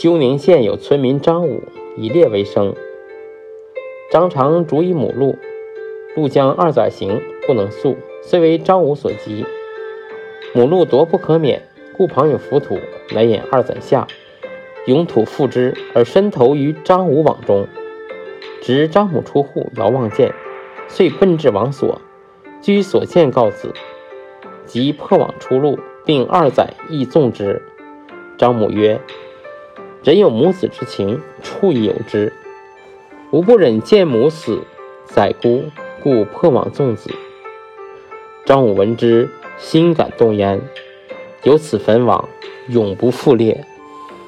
休宁县有村民张武以猎为生，张常逐以母鹿，鹿将二载行不能宿，虽为张武所击，母鹿夺不可免，故旁有浮土，乃引二载下，涌土覆之，而身投于张武网中。值张母出户，遥望见，遂奔至网所，居所见告子，即破网出路，并二载亦纵之。张母曰：“人有母子之情，畜亦有之。吾不忍见母死，宰孤，故破网纵子。”张武闻之，心感动焉，有此坟网，永不复裂。